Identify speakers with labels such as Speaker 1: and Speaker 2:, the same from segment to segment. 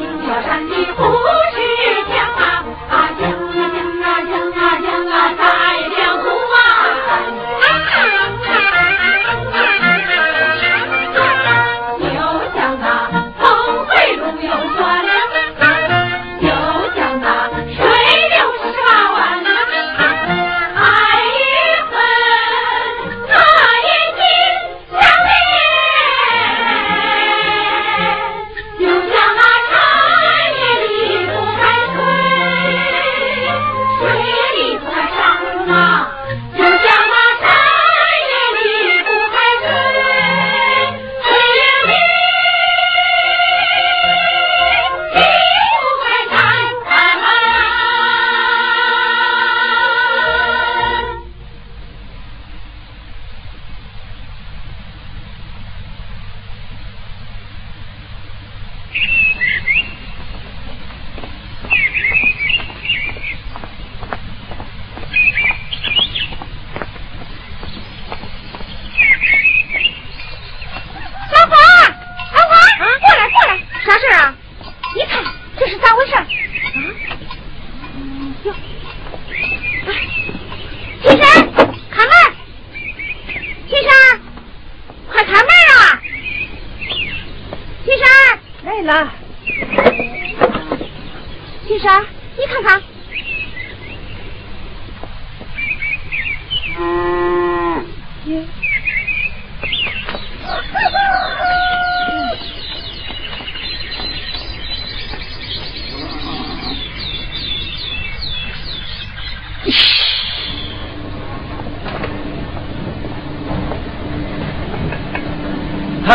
Speaker 1: 平遥山的红。探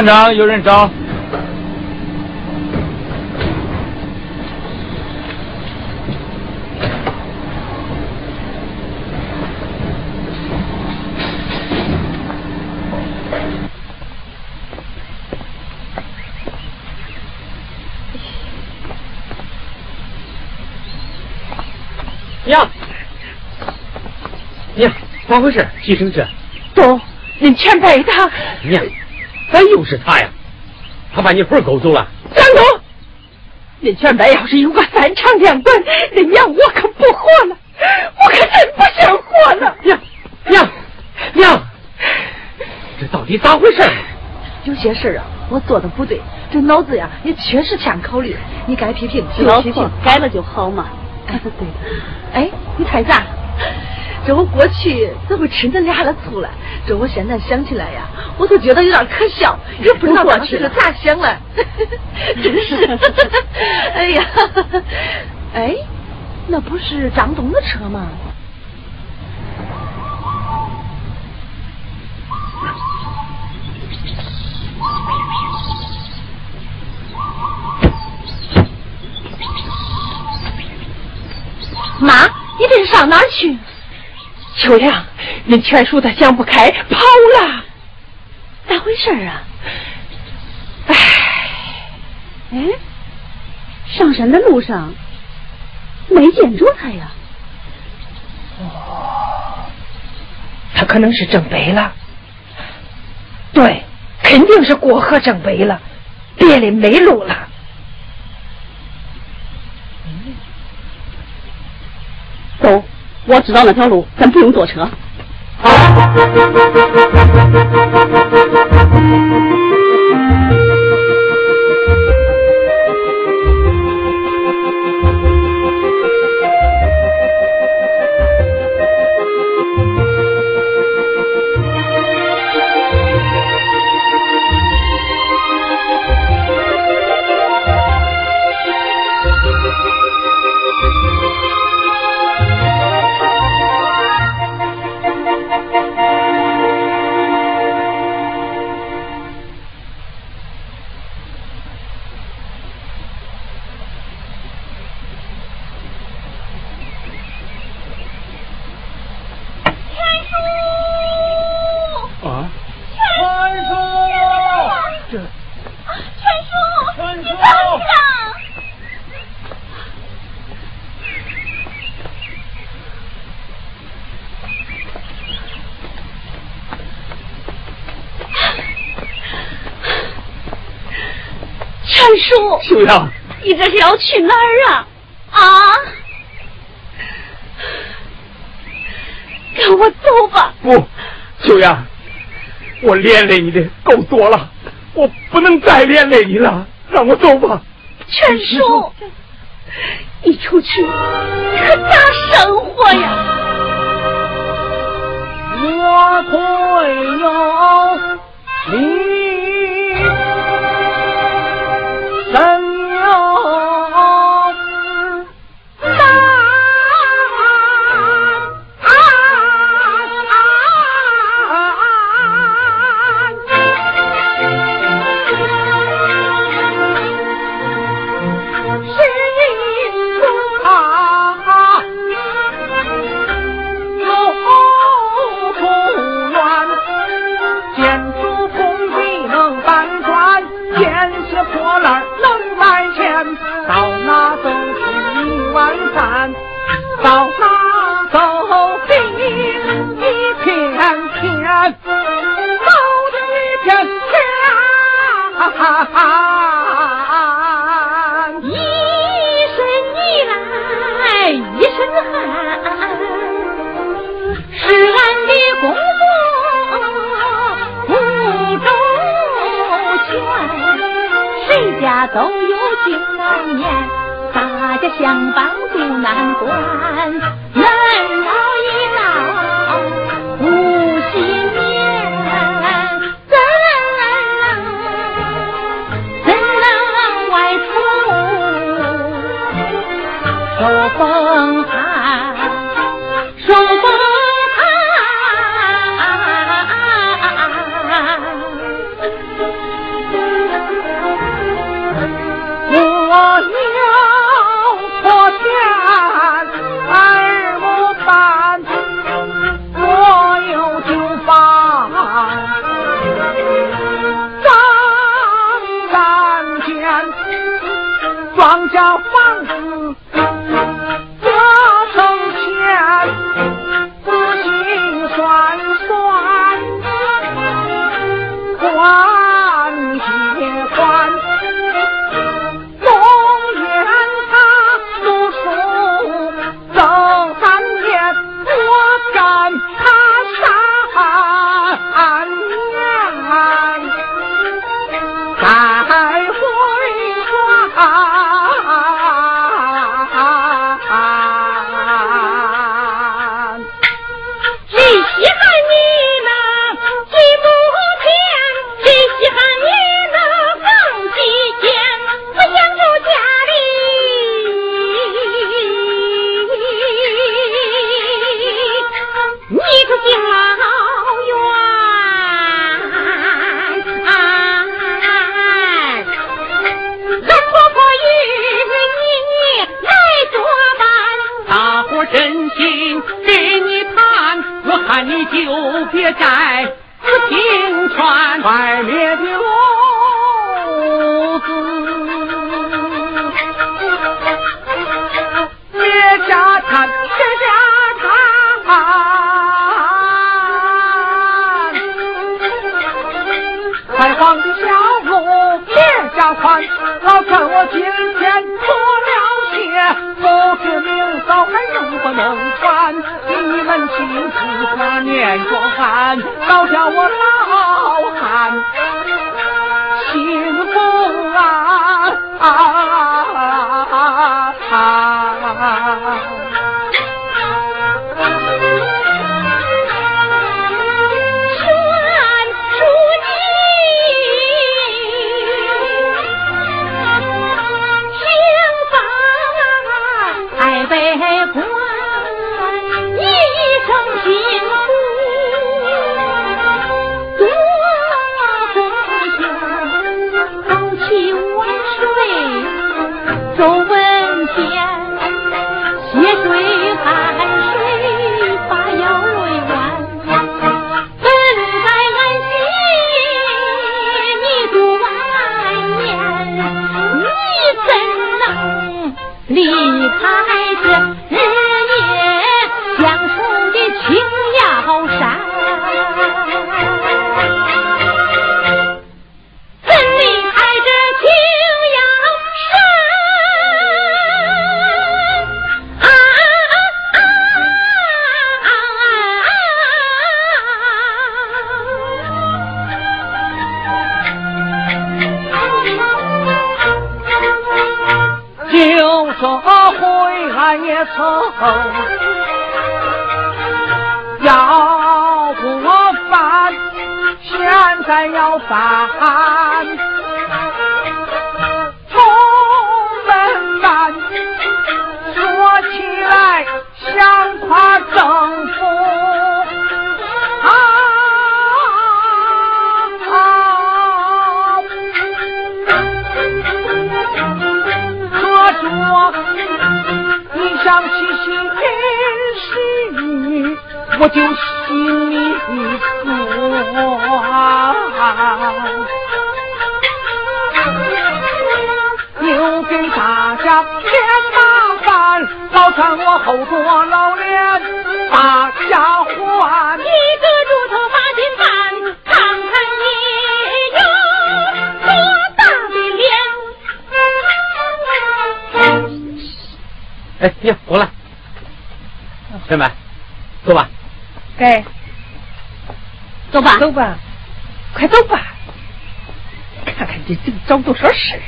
Speaker 1: 长，有人找。
Speaker 2: 咋回事？急成这？
Speaker 3: 都，恁前辈他。
Speaker 2: 娘。咱又是他呀？他把你魂勾走了。
Speaker 3: 张总，恁前辈要是有个三长两短，恁娘我可不活了，我可真不想活了。
Speaker 2: 娘，娘，娘，这到底咋回事？
Speaker 3: 有些事啊，我做的不对，这脑子呀也确实欠考虑。你该批评就批评，
Speaker 4: 改了就好嘛。
Speaker 3: 哎，对。哎，你猜咋？这我过去怎会吃恁俩的醋了？这我现在想起来呀，我都觉得有点可笑，也不知道当时是咋想了。真是，哎呀，哎，那不是张东的车吗？妈，你这是上哪儿去？秋亮，你全叔他想不开跑了，
Speaker 4: 咋回事啊？
Speaker 3: 唉，
Speaker 4: 哎，上山的路上没见着他呀。
Speaker 3: 哦，他可能是正北了。对，肯定是过河正北了，别的没路了。
Speaker 4: 走。我知道那条路，咱不用坐车。
Speaker 3: 叔，
Speaker 2: 秀阳，
Speaker 1: 你这是要去哪儿啊？啊！跟我走吧。
Speaker 2: 不，秋阳，我连累你的够多了，我不能再连累你了，让我走吧。
Speaker 1: 全叔，你出去可咋生活呀？
Speaker 5: 我推有
Speaker 1: 壮汉倒叫我老
Speaker 5: 旧社会俺也曾，要过饭，现在要饭。我就心里酸。又给大家添麻烦，老劝我后多老脸，大家还。
Speaker 1: 一个猪头八斤半，看看你有多大的脸。
Speaker 6: 哎呀，过来，妹妹，走吧。
Speaker 3: 该，
Speaker 4: 走吧，
Speaker 3: 走吧，快走吧。看看这这找多少事。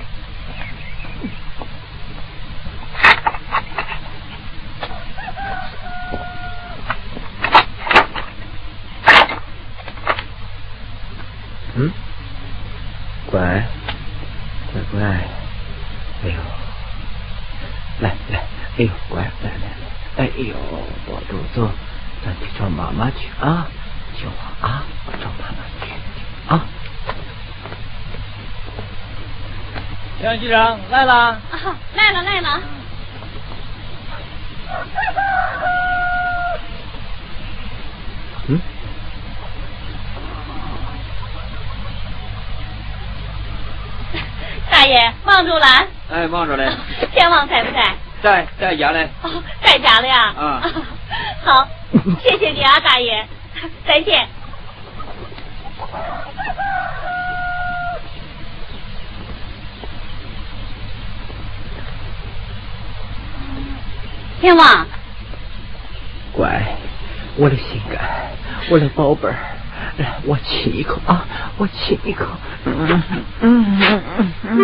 Speaker 6: 嗯，乖，乖乖，哎呦，来来，哎呦，乖，来来来，哎呦，我肚子，咱去找妈妈去啊，听话啊，找妈妈去啊。
Speaker 7: 杨局长来了！
Speaker 1: 啊，来了来了。
Speaker 6: 嗯。
Speaker 1: 大爷，忙住了？
Speaker 7: 哎，忙着嘞。
Speaker 1: 天王在不在？
Speaker 7: 在，在家嘞。
Speaker 1: 哦，在家了呀。
Speaker 7: 啊。
Speaker 1: 好，谢谢你啊，大爷，再见。
Speaker 4: 天王，
Speaker 6: 乖，我的心肝，我的宝贝儿，来，我亲一口啊，我亲一口。嗯嗯嗯嗯。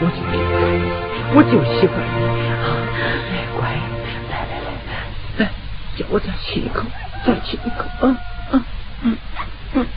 Speaker 6: 我就喜欢，我就喜欢我再亲一口，再亲一口啊啊嗯嗯。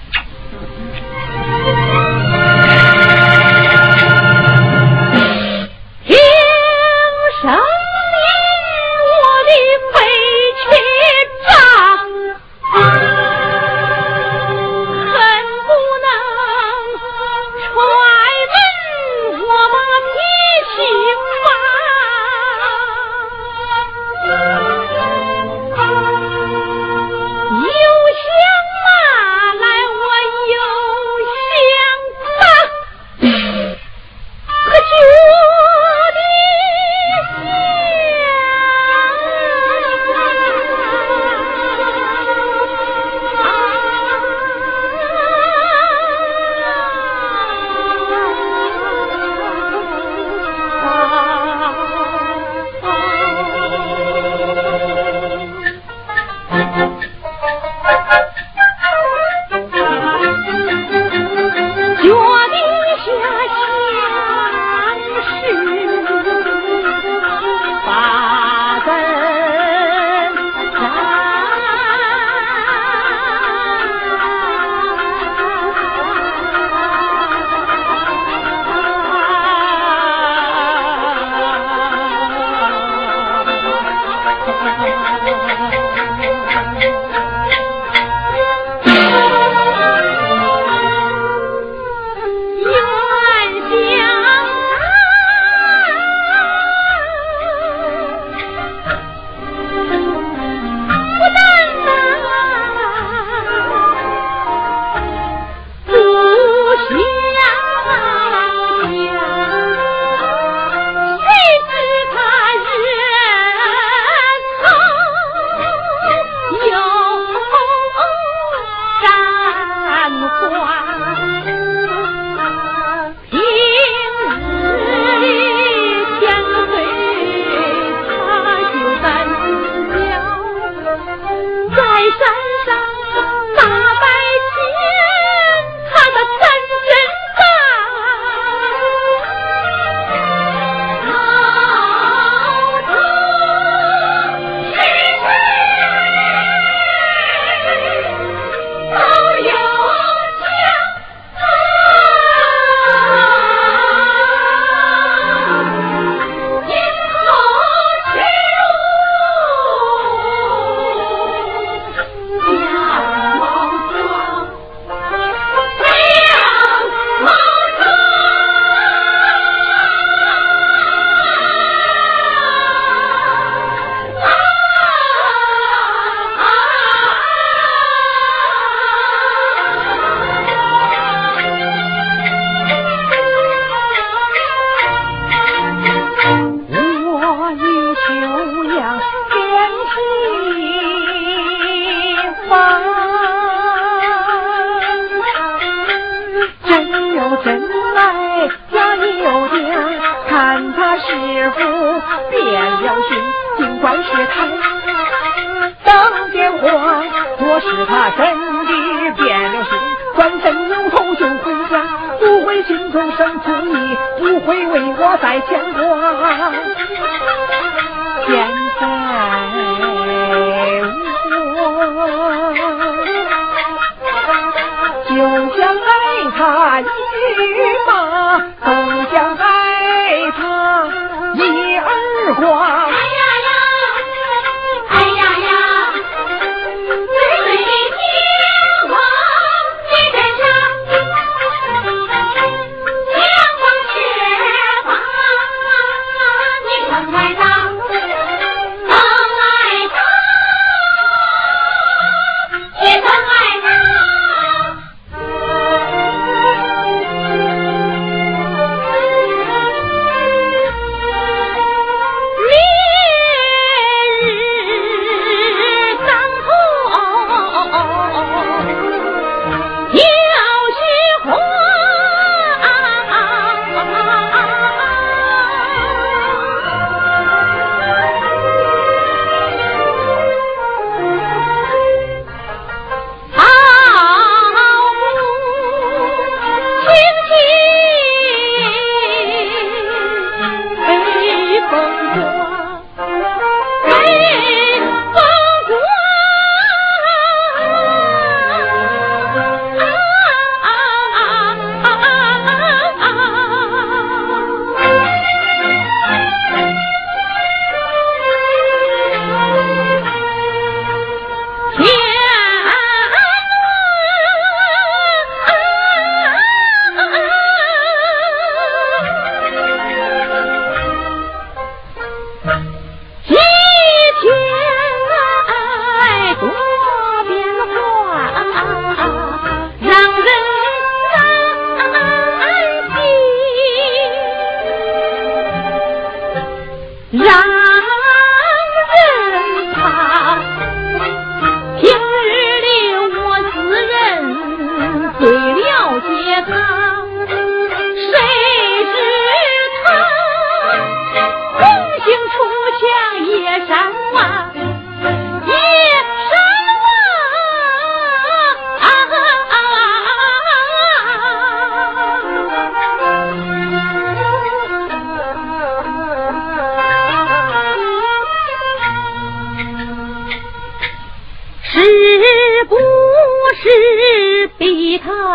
Speaker 5: 为我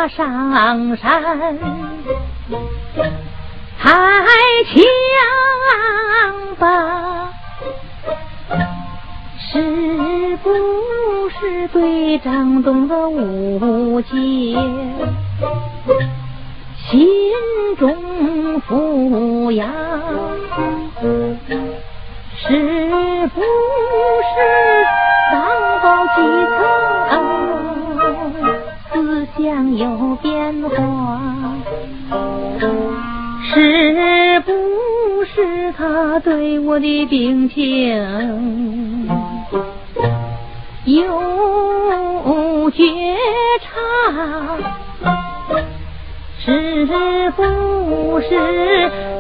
Speaker 1: 上山？太强吧？是不是对张东的误解？心中抚养，是不是当报基层，思想有变化？是不是他对我的病情有觉察？是不是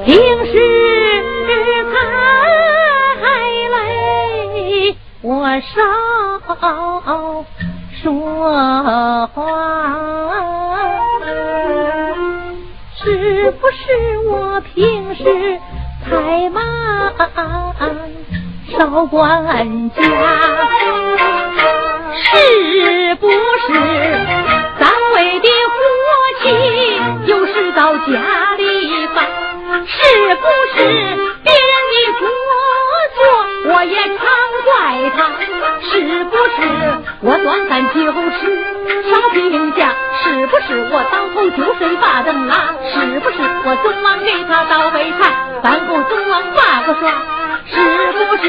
Speaker 1: 平时太累，我少说话？是不是我平时太忙，少管家？是不是单位的火气有时到家里发？是不是别人的过错我也常怪他？是不是我短暂就睡把灯拉？是不是我昨晚给他倒杯茶？饭后总忘挂个刷？是不是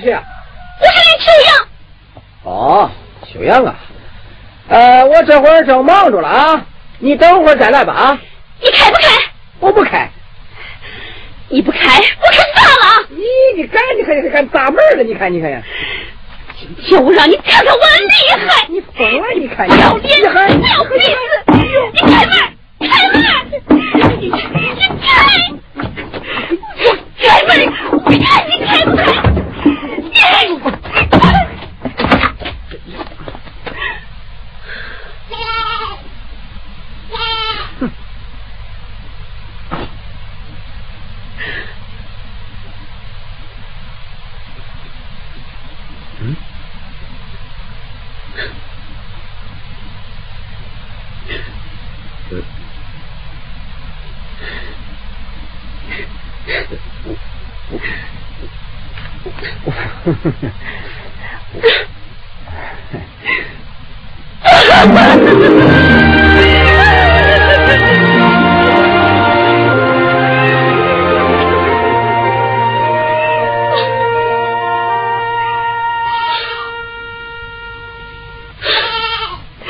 Speaker 6: 你谁呀？
Speaker 4: 我是林秋阳。
Speaker 6: 哦，秋阳啊，呃，我这会儿正忙着了啊，你等会儿再来吧啊。
Speaker 4: 你开不开？
Speaker 6: 我不开。
Speaker 4: 你不开，我可咋了？
Speaker 6: 咦，你敢？你看你敢砸门了？你看你看呀！
Speaker 4: 今天我让你看看我厉害！
Speaker 6: 你疯了？你看
Speaker 4: 不要脸！不要鼻子！你开门！开门！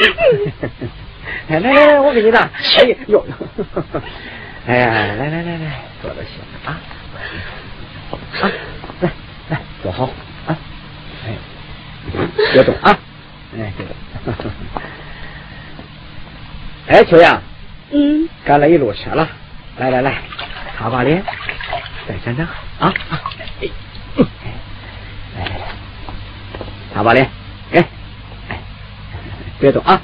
Speaker 6: 来来来，我给你拿。哎呦，哎 呀，来来来来，坐着行啊。啊，来来，坐好啊。哎，别动啊。哎，别动。哎，秋阳。
Speaker 4: 嗯。
Speaker 6: 赶了一路车了，来来来，擦把脸，再沾沾汗啊。哎，来来来，擦把脸，别动啊。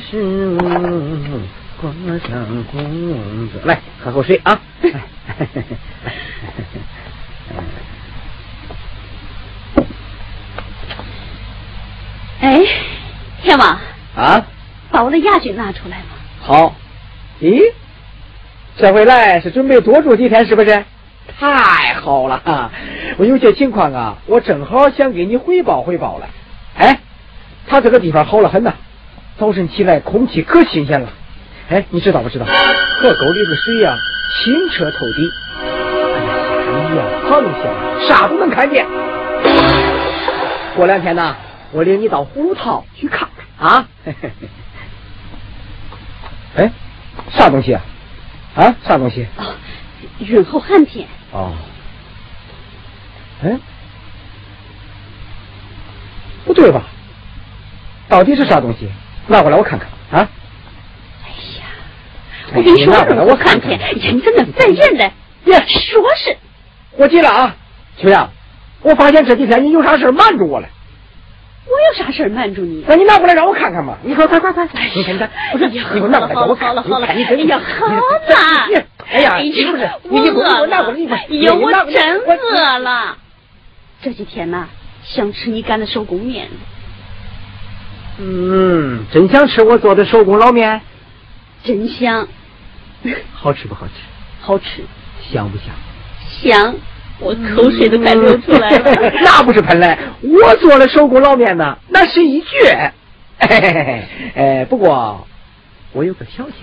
Speaker 6: 是挂上公子，来喝口水啊！
Speaker 4: 哎，天王
Speaker 6: 啊，
Speaker 4: 把我的亚军拿出来吧。
Speaker 6: 好。咦，这回来是准备多住几天，是不是？太好了，我有些情况啊，我正好想给你汇报汇报了。哎，他这个地方好了很呐，早晨起来空气可新鲜了。哎，你知道不知道？河沟里的水呀，清澈透底。哎呀，好东西，啥都能看见。过两天呢，我领你到葫芦套去看看啊。哎，啥东西啊？啊，啥东西？
Speaker 4: 哦，润喉寒片。
Speaker 6: 哦。哎，不对吧？到底是啥东西？拿过来我看看啊！
Speaker 4: 哎呀，我跟你说，
Speaker 6: 我看看。
Speaker 4: 你怎么烦人呢？
Speaker 6: 呀，
Speaker 4: 说是。
Speaker 6: 我急了啊，秋阳，我发现这几天你有啥事瞒着我了。
Speaker 4: 我有啥事瞒住你？
Speaker 6: 那你拿过来让我看看嘛！你快快快快！你看看，不是，你给我拿过来让我看。
Speaker 4: 好了好了，
Speaker 6: 你
Speaker 4: 哎呀，好嘛。
Speaker 6: 哎呀，你不是，你给我拿过来，你快！
Speaker 4: 哎呀，我真饿了。这几天呐，想吃你擀的手工面。
Speaker 6: 嗯，真想吃我做的手工捞面。
Speaker 4: 真香。
Speaker 6: 好吃不好吃？
Speaker 4: 好吃。
Speaker 6: 香不香？
Speaker 4: 香。我口水都快流出来了。
Speaker 6: 那不是喷嘞，我做的手工捞面呢，那是一绝。哎，不过我有个条件。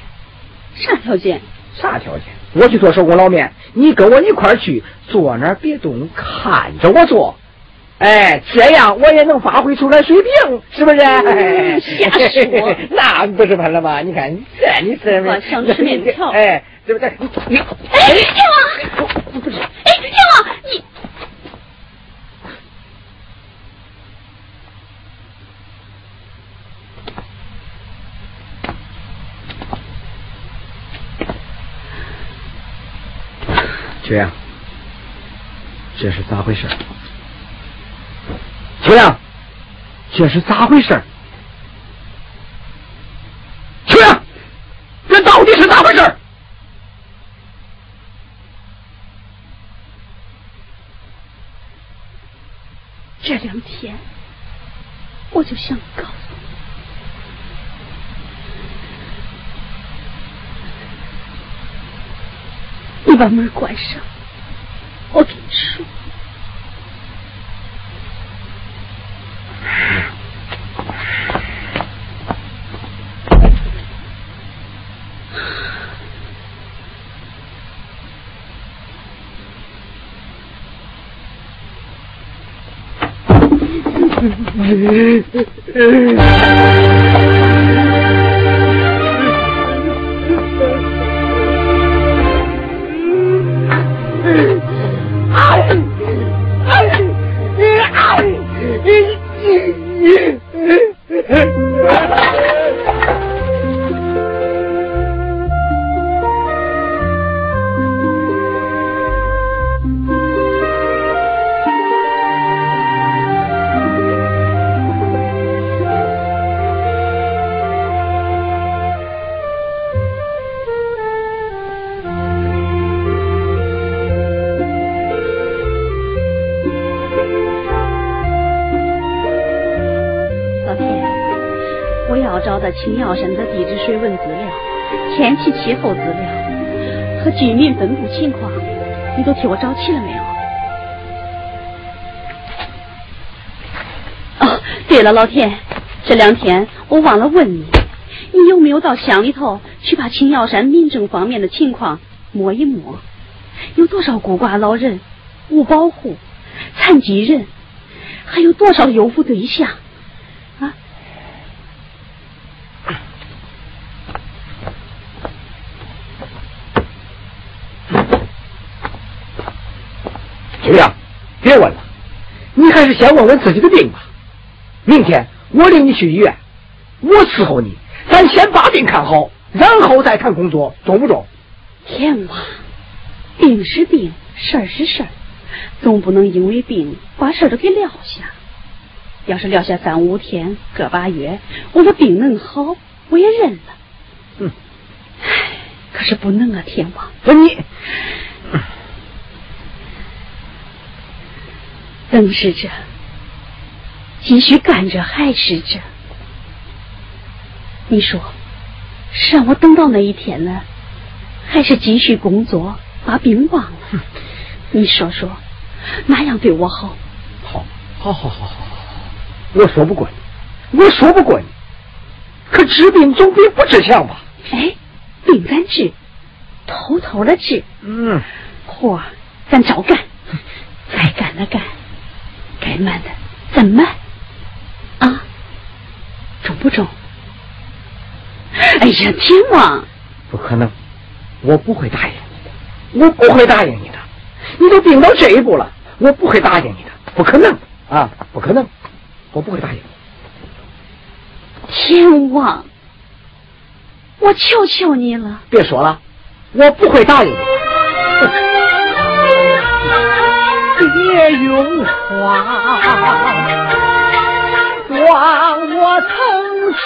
Speaker 4: 啥条件？
Speaker 6: 啥条件？我去做手工捞面，你跟我一块儿去，坐那儿别动，看着我做。哎，这样我也能发挥出来水平，是不是？
Speaker 4: 瞎说，
Speaker 6: 那不是喷了吗？你看，这你吃
Speaker 4: 我想吃面条。
Speaker 6: 哎，对不对？你，
Speaker 4: 哎，天王，
Speaker 6: 不是，
Speaker 4: 哎，天王，你。
Speaker 6: 这样，这是咋回事？秋阳，这是咋回事？秋阳，这到底是咋回事？
Speaker 4: 这两天，我就想告诉你，你把门关上，我跟你说。Thank you. 青瑶山的地质水文资料、天气气候资料和居民分布情况，你都替我找齐了没有？哦，对了，老田，这两天我忘了问你，你有没有到乡里头去把青瑶山民政方面的情况摸一摸？有多少孤寡老人、无保护、残疾人，还有多少优抚对象？啊？
Speaker 6: 青阳，别问了，你还是先问问自己的病吧。明天我领你去医院，我伺候你，咱先把病看好，然后再谈工作，中不中？
Speaker 4: 天王，病是病，事儿是事儿，总不能因为病把事儿都给撂下。要是撂下三五天、个把月，我的病能好，我也认了。
Speaker 6: 嗯，
Speaker 4: 唉，可是不能啊，天王。
Speaker 6: 那你，
Speaker 4: 等是这，继续干着还是这？你说，是让我等到那一天呢，还是继续工作把病忘了？你说说，哪样对我好？
Speaker 6: 好，好，好，好，好，好，我说不过你，我说不过你，可治病总比不治强吧？
Speaker 4: 哎，病咱治，偷偷的治，
Speaker 6: 嗯，
Speaker 4: 活咱照干，该干的干，该慢的咱慢，啊，中不中？哎呀，天王，
Speaker 6: 不可能，我不会答应你的，我不会答应你的。你都病到这一步了，我不会答应你的，不可能啊，不可能，我不会答应你。
Speaker 4: 天王，我求求你了。
Speaker 6: 别说了，我不会答应你。
Speaker 5: 别用话往我曾出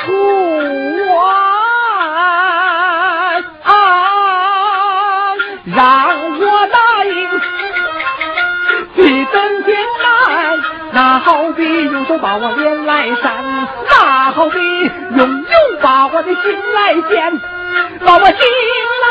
Speaker 5: 啊，让我答应，比登天难。那好比用手把我脸来扇，那好比用油把我的心来煎，把我心来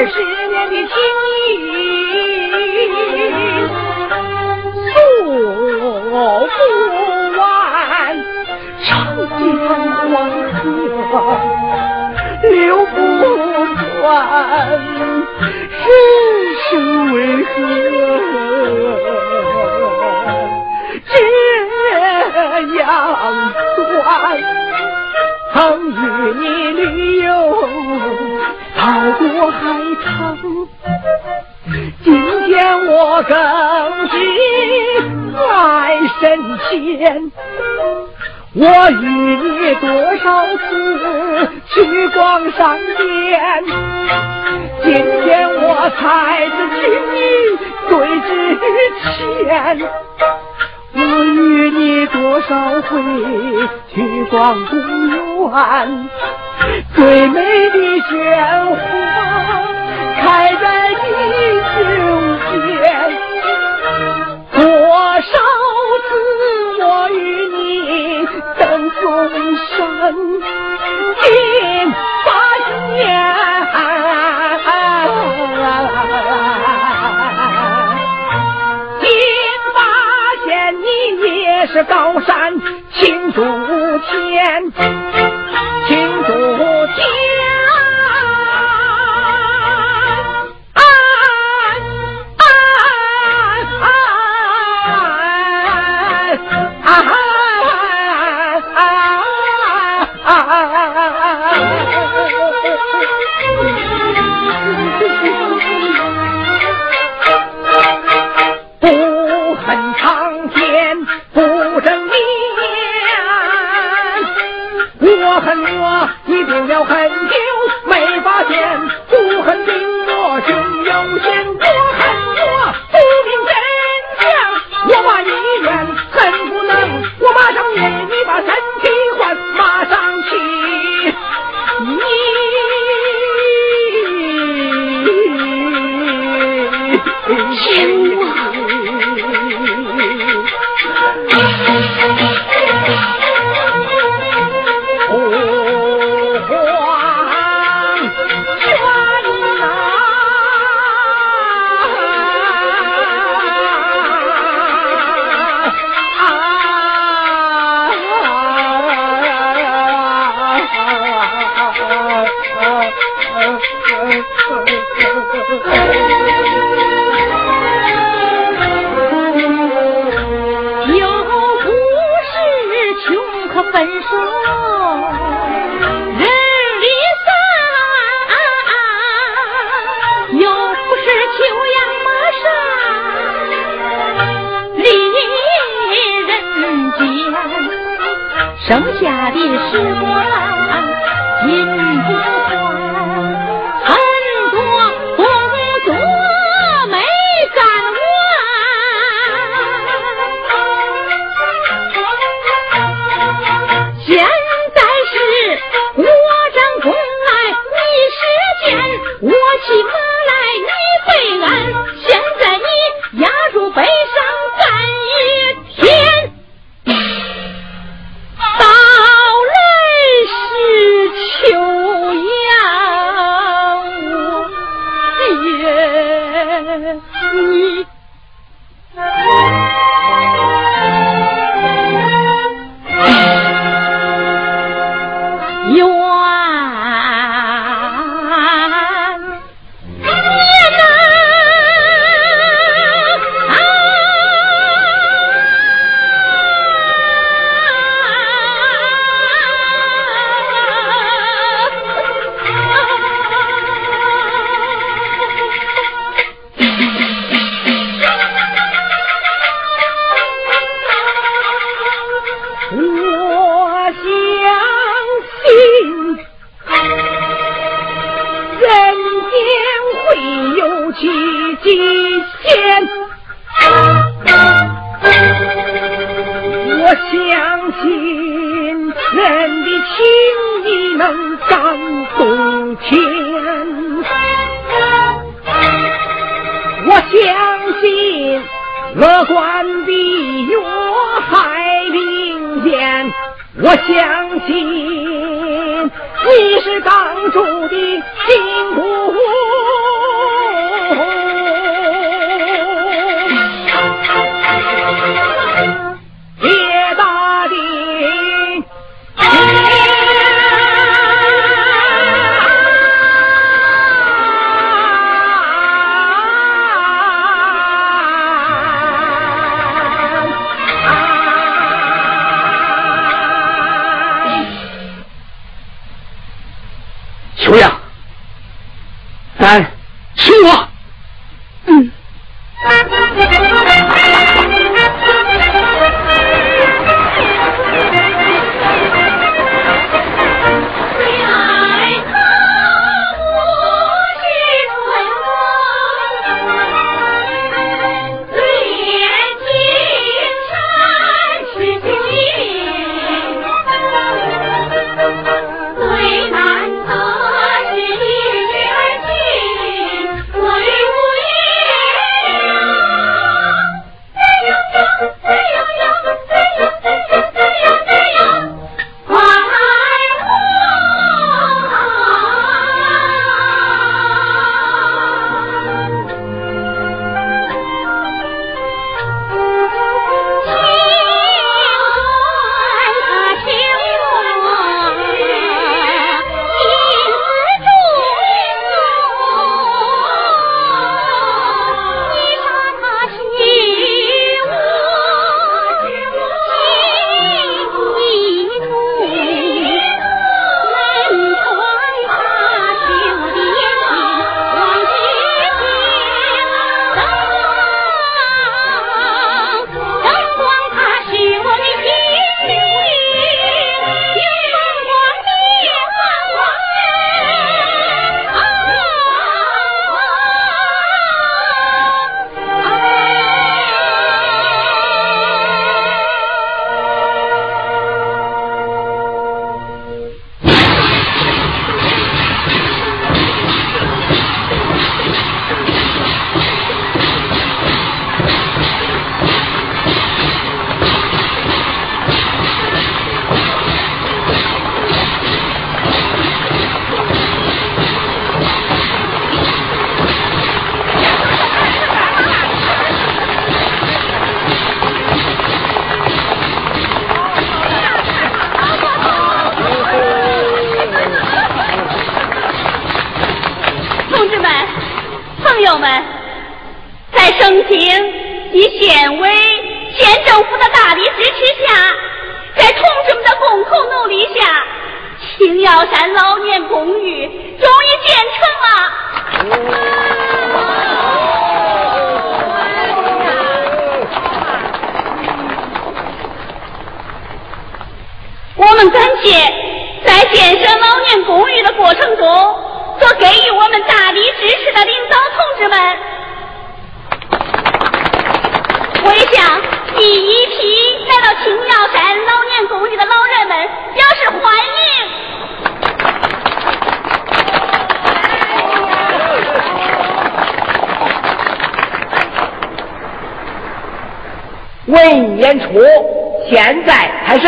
Speaker 5: 二十年的情谊诉不完长江黄河流不完人生为何这样短曾与你旅游好过海棠，今天我更是爱神仙。我与你多少次去逛商店，今天我才知情谊最值钱。我与你多少回去逛公园最美的鲜花开在你胸前多少是高山青竹天，青竹。三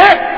Speaker 5: there